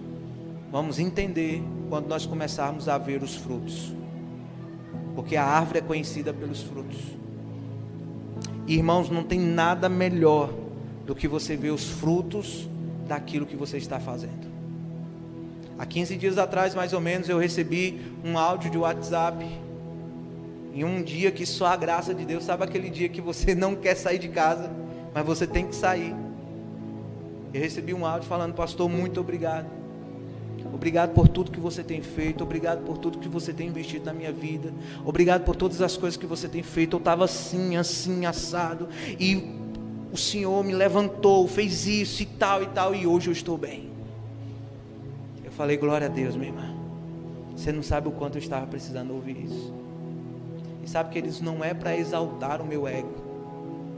vamos entender quando nós começarmos a ver os frutos. Porque a árvore é conhecida pelos frutos. Irmãos, não tem nada melhor do que você ver os frutos daquilo que você está fazendo. Há 15 dias atrás, mais ou menos, eu recebi um áudio de WhatsApp. Em um dia que só a graça de Deus, sabe aquele dia que você não quer sair de casa, mas você tem que sair. Eu recebi um áudio falando, pastor, muito obrigado. Obrigado por tudo que você tem feito, obrigado por tudo que você tem investido na minha vida, obrigado por todas as coisas que você tem feito. Eu estava assim, assim, assado, e o Senhor me levantou, fez isso e tal e tal, e hoje eu estou bem. Eu falei, glória a Deus, minha irmã. Você não sabe o quanto eu estava precisando ouvir isso. E sabe que eles não é para exaltar o meu ego,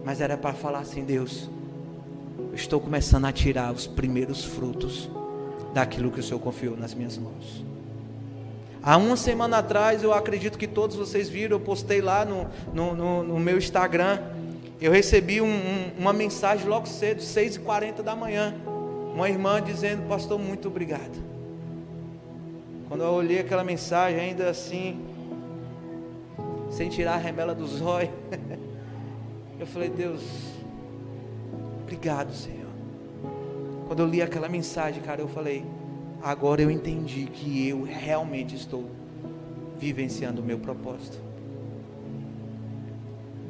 mas era para falar assim, Deus, eu estou começando a tirar os primeiros frutos daquilo que o Senhor confiou nas minhas mãos. Há uma semana atrás, eu acredito que todos vocês viram, eu postei lá no, no, no, no meu Instagram. Eu recebi um, um, uma mensagem logo cedo, 6h40 da manhã. Uma irmã dizendo, pastor, muito obrigado. Quando eu olhei aquela mensagem, ainda assim, sem tirar a remela dos olhos, eu falei, Deus, Obrigado, Senhor. Quando eu li aquela mensagem, cara, eu falei: agora eu entendi que eu realmente estou vivenciando o meu propósito.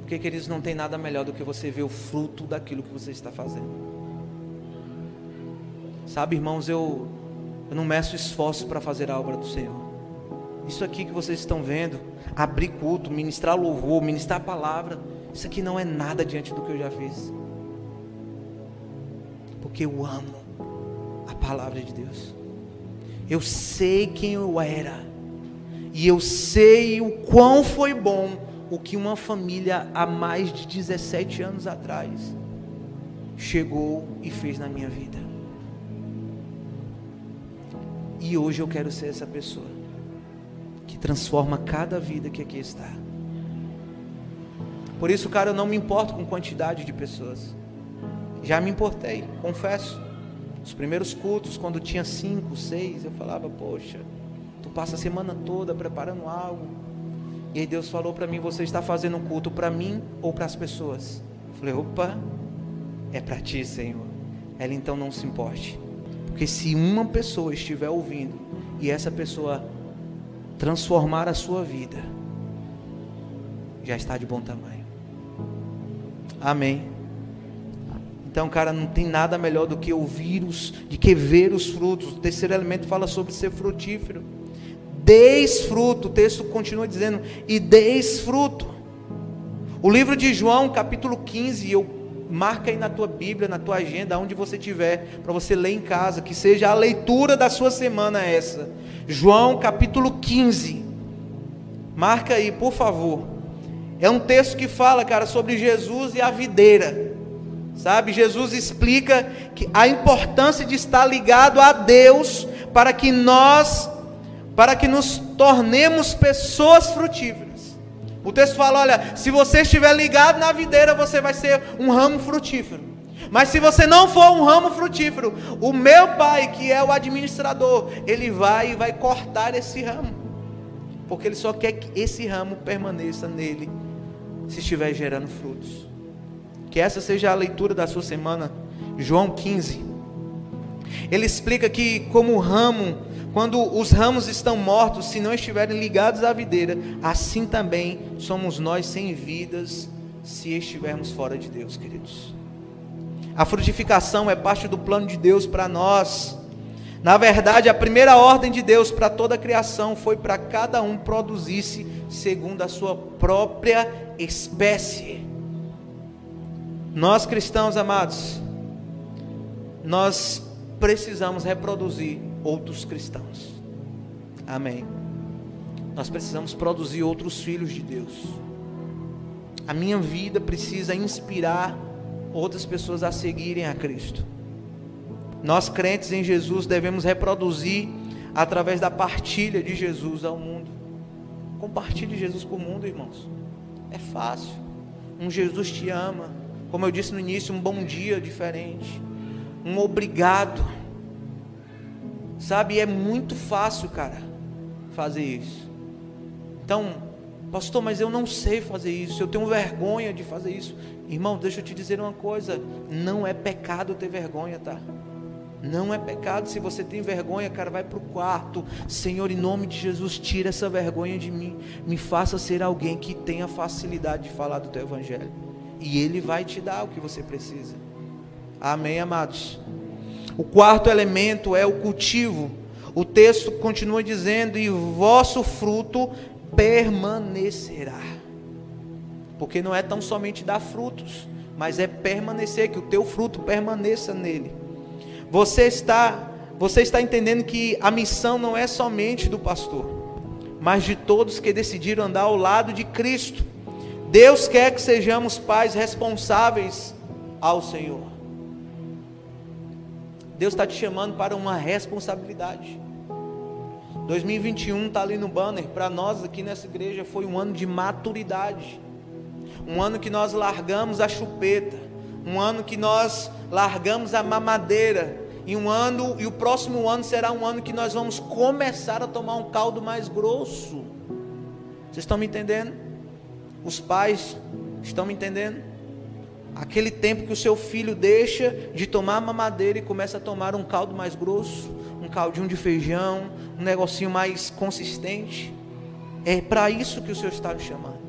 Porque, queridos, não tem nada melhor do que você ver o fruto daquilo que você está fazendo. Sabe, irmãos, eu, eu não meço esforço para fazer a obra do Senhor. Isso aqui que vocês estão vendo, abrir culto, ministrar louvor, ministrar a palavra, isso aqui não é nada diante do que eu já fiz porque eu amo a palavra de Deus. Eu sei quem eu era. E eu sei o quão foi bom o que uma família há mais de 17 anos atrás chegou e fez na minha vida. E hoje eu quero ser essa pessoa que transforma cada vida que aqui está. Por isso, cara, eu não me importo com quantidade de pessoas. Já me importei, confesso. Os primeiros cultos, quando tinha cinco, seis, eu falava, poxa, tu passa a semana toda preparando algo. E aí Deus falou para mim, você está fazendo um culto para mim ou para as pessoas? Eu falei, opa, é para ti, Senhor. Ela então não se importe. Porque se uma pessoa estiver ouvindo e essa pessoa transformar a sua vida, já está de bom tamanho. Amém. Então, cara, não tem nada melhor do que ouvir os, de que ver os frutos. O terceiro elemento fala sobre ser frutífero. Deis fruto, o texto continua dizendo, e deis fruto. O livro de João, capítulo 15, eu marca aí na tua Bíblia, na tua agenda, onde você tiver, para você ler em casa, que seja a leitura da sua semana essa. João, capítulo 15. Marca aí, por favor. É um texto que fala, cara, sobre Jesus e a videira. Sabe, Jesus explica que a importância de estar ligado a Deus para que nós para que nos tornemos pessoas frutíferas. O texto fala: olha, se você estiver ligado na videira, você vai ser um ramo frutífero. Mas se você não for um ramo frutífero, o meu pai, que é o administrador, ele vai e vai cortar esse ramo. Porque ele só quer que esse ramo permaneça nele, se estiver gerando frutos. Que essa seja a leitura da sua semana, João 15. Ele explica que, como o ramo, quando os ramos estão mortos, se não estiverem ligados à videira, assim também somos nós sem vidas, se estivermos fora de Deus, queridos. A frutificação é parte do plano de Deus para nós. Na verdade, a primeira ordem de Deus para toda a criação foi para cada um produzisse segundo a sua própria espécie. Nós cristãos amados, nós precisamos reproduzir outros cristãos. Amém. Nós precisamos produzir outros filhos de Deus. A minha vida precisa inspirar outras pessoas a seguirem a Cristo. Nós crentes em Jesus devemos reproduzir através da partilha de Jesus ao mundo. Compartilhe Jesus com o mundo, irmãos. É fácil. Um Jesus te ama. Como eu disse no início, um bom dia diferente. Um obrigado. Sabe, é muito fácil, cara, fazer isso. Então, pastor, mas eu não sei fazer isso, eu tenho vergonha de fazer isso. Irmão, deixa eu te dizer uma coisa: não é pecado ter vergonha, tá? Não é pecado. Se você tem vergonha, cara, vai para o quarto. Senhor, em nome de Jesus, tira essa vergonha de mim. Me faça ser alguém que tenha facilidade de falar do teu evangelho. E Ele vai te dar o que você precisa. Amém, amados. O quarto elemento é o cultivo. O texto continua dizendo: e vosso fruto permanecerá. Porque não é tão somente dar frutos, mas é permanecer, que o teu fruto permaneça nele. Você está, você está entendendo que a missão não é somente do pastor, mas de todos que decidiram andar ao lado de Cristo. Deus quer que sejamos pais responsáveis ao Senhor. Deus está te chamando para uma responsabilidade. 2021 está ali no banner. Para nós aqui nessa igreja foi um ano de maturidade um ano que nós largamos a chupeta, um ano que nós largamos a mamadeira, e um ano e o próximo ano será um ano que nós vamos começar a tomar um caldo mais grosso. Vocês estão me entendendo? Os pais estão me entendendo? Aquele tempo que o seu filho deixa de tomar mamadeira e começa a tomar um caldo mais grosso, um caldinho de feijão, um negocinho mais consistente. É para isso que o Senhor está me chamando.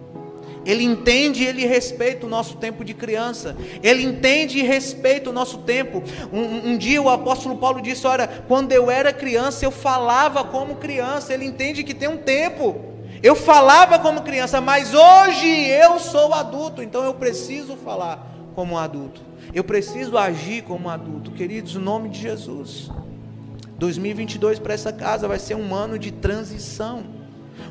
Ele entende e ele respeita o nosso tempo de criança. Ele entende e respeita o nosso tempo. Um, um, dia o apóstolo Paulo disse: Olha, quando eu era criança, eu falava como criança. Ele entende que tem um tempo. Eu falava como criança, mas hoje eu sou adulto, então eu preciso falar como adulto. Eu preciso agir como adulto. Queridos, em nome de Jesus. 2022 para essa casa vai ser um ano de transição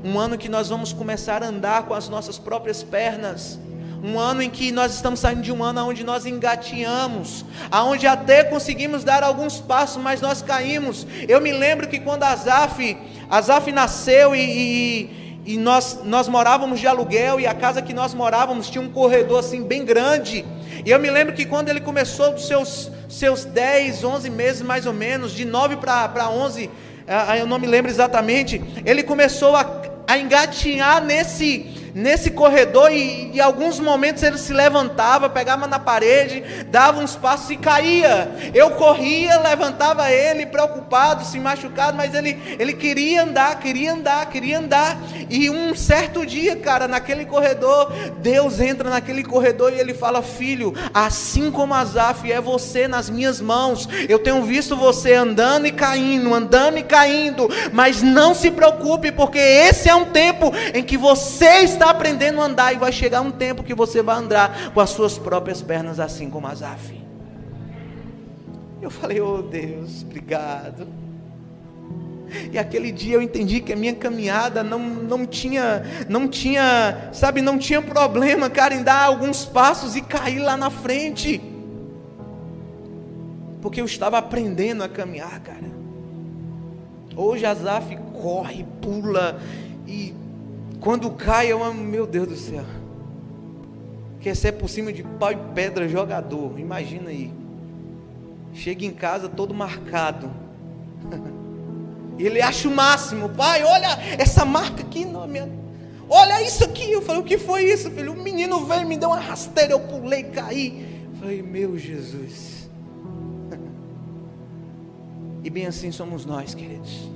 um ano que nós vamos começar a andar com as nossas próprias pernas, um ano em que nós estamos saindo de um ano onde nós engatinhamos, aonde até conseguimos dar alguns passos, mas nós caímos. Eu me lembro que quando Azaf, Azaf nasceu e, e, e nós, nós morávamos de aluguel e a casa que nós morávamos tinha um corredor assim bem grande. E eu me lembro que quando ele começou dos seus, seus 10, 11 meses mais ou menos, de 9 para 11, eu não me lembro exatamente, ele começou a a engatinhar nesse nesse corredor e em alguns momentos ele se levantava, pegava na parede, dava uns passos e caía. Eu corria, levantava ele, preocupado, se machucado, mas ele, ele queria andar, queria andar, queria andar. E um certo dia, cara, naquele corredor, Deus entra naquele corredor e ele fala: Filho, assim como Azaf é você nas minhas mãos, eu tenho visto você andando e caindo, andando e caindo, mas não se preocupe, porque esse é um tempo em que você está está aprendendo a andar e vai chegar um tempo que você vai andar com as suas próprias pernas, assim como Azaf. Eu falei, oh Deus, obrigado. E aquele dia eu entendi que a minha caminhada não, não tinha, não tinha, sabe, não tinha problema, cara, em dar alguns passos e cair lá na frente. Porque eu estava aprendendo a caminhar, cara. Hoje Azaf corre, pula e quando cai, eu, meu Deus do céu. Quer ser por cima de pau e pedra jogador, imagina aí. Chega em casa todo marcado. Ele acha o máximo, pai, olha essa marca aqui, não, minha... olha isso aqui. Eu falei, o que foi isso, filho? O menino veio, me deu uma rasteira, eu pulei, caí. Eu falei, meu Jesus. E bem assim somos nós, queridos.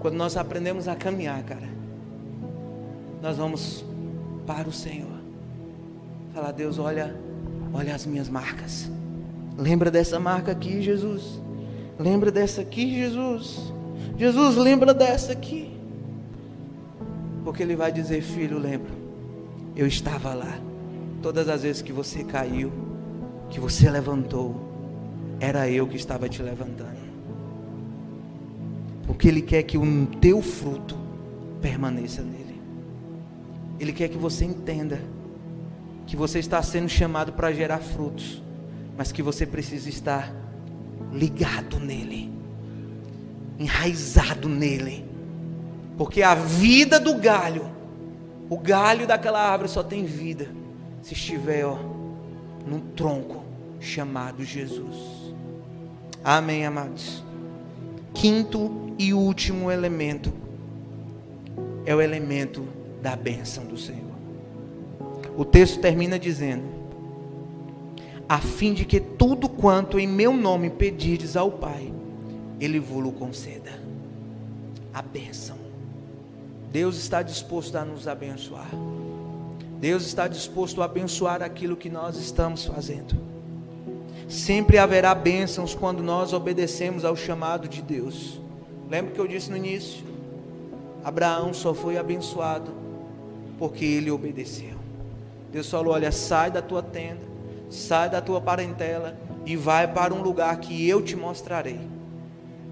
Quando nós aprendemos a caminhar, cara, nós vamos para o Senhor. Falar, Deus, olha, olha as minhas marcas. Lembra dessa marca aqui, Jesus. Lembra dessa aqui, Jesus. Jesus, lembra dessa aqui. Porque Ele vai dizer, filho, lembra. Eu estava lá. Todas as vezes que você caiu, que você levantou, era eu que estava te levantando. Porque Ele quer que o teu fruto permaneça nele. Ele quer que você entenda que você está sendo chamado para gerar frutos, mas que você precisa estar ligado nele, enraizado nele. Porque a vida do galho, o galho daquela árvore só tem vida se estiver ó, num tronco chamado Jesus. Amém, amados. Quinto e último elemento é o elemento da bênção do Senhor. O texto termina dizendo: a fim de que tudo quanto em meu nome pedirdes ao Pai, Ele vos conceda. A bênção. Deus está disposto a nos abençoar. Deus está disposto a abençoar aquilo que nós estamos fazendo. Sempre haverá bênçãos quando nós obedecemos ao chamado de Deus. Lembra que eu disse no início? Abraão só foi abençoado porque ele obedeceu. Deus falou: Olha, sai da tua tenda, sai da tua parentela e vai para um lugar que eu te mostrarei.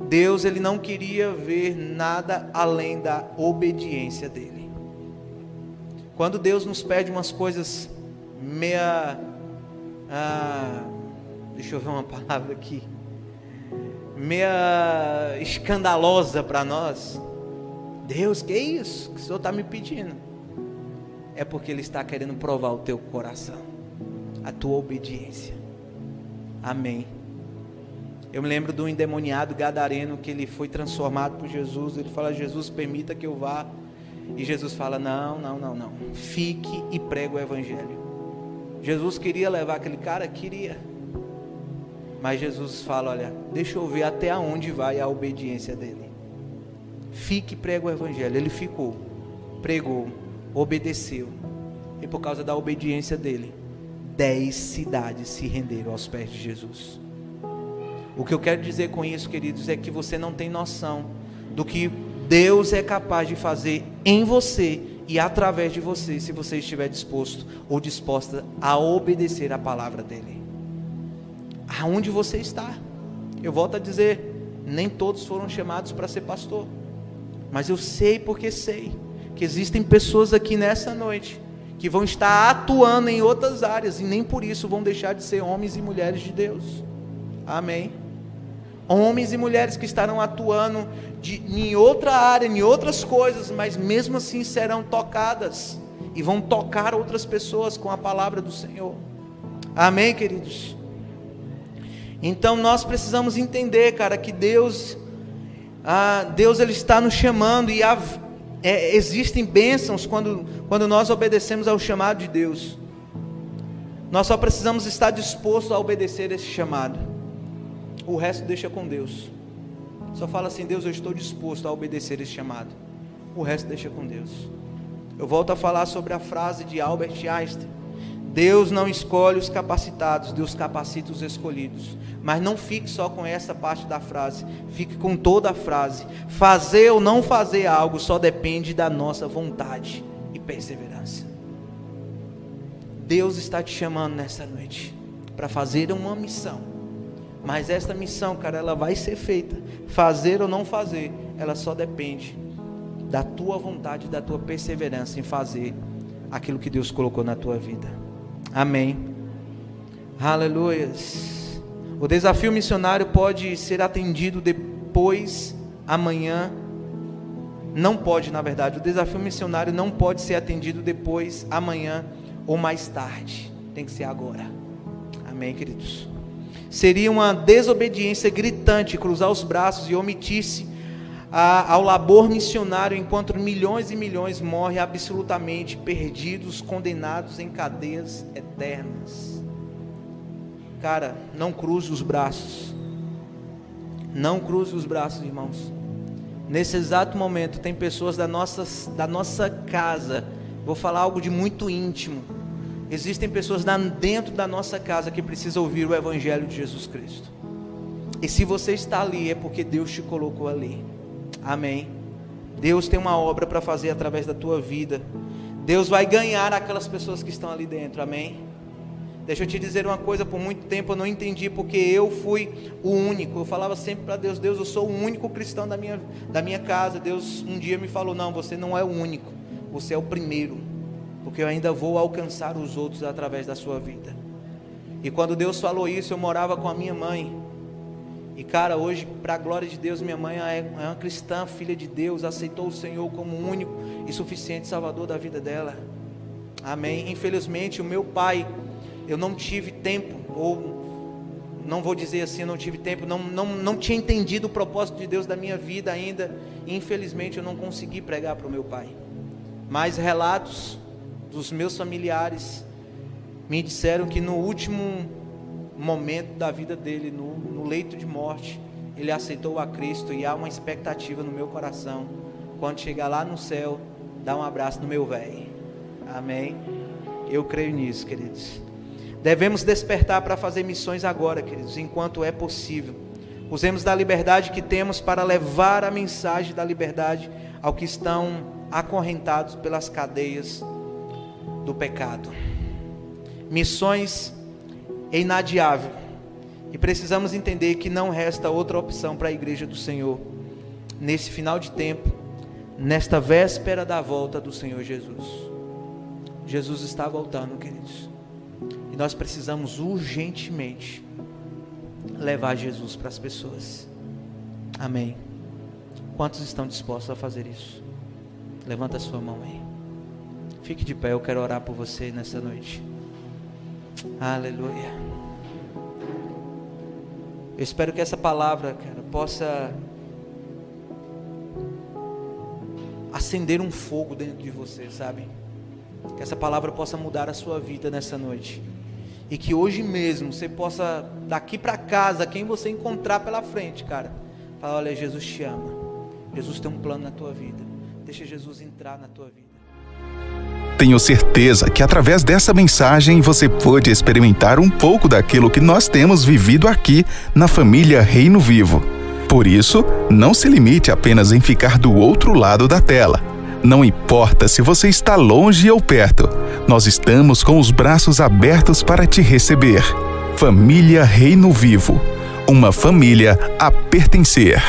Deus ele não queria ver nada além da obediência dele. Quando Deus nos pede umas coisas meia ah, deixa eu ver uma palavra aqui, meia escandalosa para nós. Deus, que é isso que o Senhor está me pedindo? É porque Ele está querendo provar o teu coração, a tua obediência. Amém. Eu me lembro do endemoniado gadareno que ele foi transformado por Jesus. Ele fala: Jesus, permita que eu vá. E Jesus fala: Não, não, não, não. Fique e pregue o Evangelho. Jesus queria levar aquele cara? Queria. Mas Jesus fala: Olha, deixa eu ver até onde vai a obediência dele. Fique e prega o Evangelho. Ele ficou, pregou, obedeceu. E por causa da obediência dele, dez cidades se renderam aos pés de Jesus. O que eu quero dizer com isso, queridos, é que você não tem noção do que Deus é capaz de fazer em você e através de você, se você estiver disposto ou disposta a obedecer a palavra dele aonde você está. Eu volto a dizer, nem todos foram chamados para ser pastor. Mas eu sei porque sei que existem pessoas aqui nessa noite que vão estar atuando em outras áreas e nem por isso vão deixar de ser homens e mulheres de Deus. Amém. Homens e mulheres que estarão atuando de, em outra área, em outras coisas, mas mesmo assim serão tocadas e vão tocar outras pessoas com a palavra do Senhor. Amém, queridos. Então nós precisamos entender, cara, que Deus, ah, Deus ele está nos chamando e há, é, existem bênçãos quando, quando nós obedecemos ao chamado de Deus. Nós só precisamos estar dispostos a obedecer esse chamado. O resto deixa com Deus. Só fala assim: Deus, eu estou disposto a obedecer esse chamado. O resto deixa com Deus. Eu volto a falar sobre a frase de Albert Einstein Deus não escolhe os capacitados, Deus capacita os escolhidos. Mas não fique só com essa parte da frase, fique com toda a frase. Fazer ou não fazer algo só depende da nossa vontade e perseverança. Deus está te chamando nessa noite para fazer uma missão. Mas esta missão, cara, ela vai ser feita. Fazer ou não fazer, ela só depende da tua vontade, da tua perseverança em fazer aquilo que Deus colocou na tua vida. Amém. Aleluias. O desafio missionário pode ser atendido depois, amanhã. Não pode, na verdade. O desafio missionário não pode ser atendido depois, amanhã ou mais tarde. Tem que ser agora. Amém, queridos? Seria uma desobediência gritante cruzar os braços e omitir-se ao labor missionário enquanto milhões e milhões morrem absolutamente perdidos, condenados em cadeias eternas. Cara, não cruze os braços. Não cruze os braços, irmãos. Nesse exato momento, tem pessoas da nossa, da nossa casa. Vou falar algo de muito íntimo. Existem pessoas dentro da nossa casa que precisam ouvir o Evangelho de Jesus Cristo. E se você está ali, é porque Deus te colocou ali. Amém. Deus tem uma obra para fazer através da tua vida. Deus vai ganhar aquelas pessoas que estão ali dentro. Amém. Deixa eu te dizer uma coisa, por muito tempo eu não entendi porque eu fui o único. Eu falava sempre para Deus, Deus, eu sou o único cristão da minha, da minha casa. Deus um dia me falou, não, você não é o único, você é o primeiro, porque eu ainda vou alcançar os outros através da sua vida. E quando Deus falou isso, eu morava com a minha mãe. E cara, hoje, para a glória de Deus, minha mãe é, é uma cristã, filha de Deus, aceitou o Senhor como único e suficiente Salvador da vida dela. Amém. Infelizmente, o meu pai eu não tive tempo, ou não vou dizer assim, eu não tive tempo, não, não, não tinha entendido o propósito de Deus da minha vida ainda, infelizmente eu não consegui pregar para o meu pai. Mas relatos dos meus familiares me disseram que no último momento da vida dele, no, no leito de morte, ele aceitou a Cristo e há uma expectativa no meu coração, quando chegar lá no céu, dar um abraço no meu velho. Amém? Eu creio nisso, queridos. Devemos despertar para fazer missões agora, queridos, enquanto é possível. Usemos da liberdade que temos para levar a mensagem da liberdade ao que estão acorrentados pelas cadeias do pecado. Missões é inadiável. E precisamos entender que não resta outra opção para a igreja do Senhor nesse final de tempo, nesta véspera da volta do Senhor Jesus. Jesus está voltando, queridos. E nós precisamos urgentemente levar Jesus para as pessoas. Amém. Quantos estão dispostos a fazer isso? Levanta a sua mão aí. Fique de pé, eu quero orar por você nessa noite. Aleluia. Eu espero que essa palavra, cara, possa acender um fogo dentro de você, sabe? Que essa palavra possa mudar a sua vida nessa noite. E que hoje mesmo você possa, daqui para casa, quem você encontrar pela frente, cara, falar: olha, Jesus te ama. Jesus tem um plano na tua vida. Deixa Jesus entrar na tua vida. Tenho certeza que através dessa mensagem você pôde experimentar um pouco daquilo que nós temos vivido aqui na família Reino Vivo. Por isso, não se limite apenas em ficar do outro lado da tela. Não importa se você está longe ou perto, nós estamos com os braços abertos para te receber. Família Reino Vivo uma família a pertencer.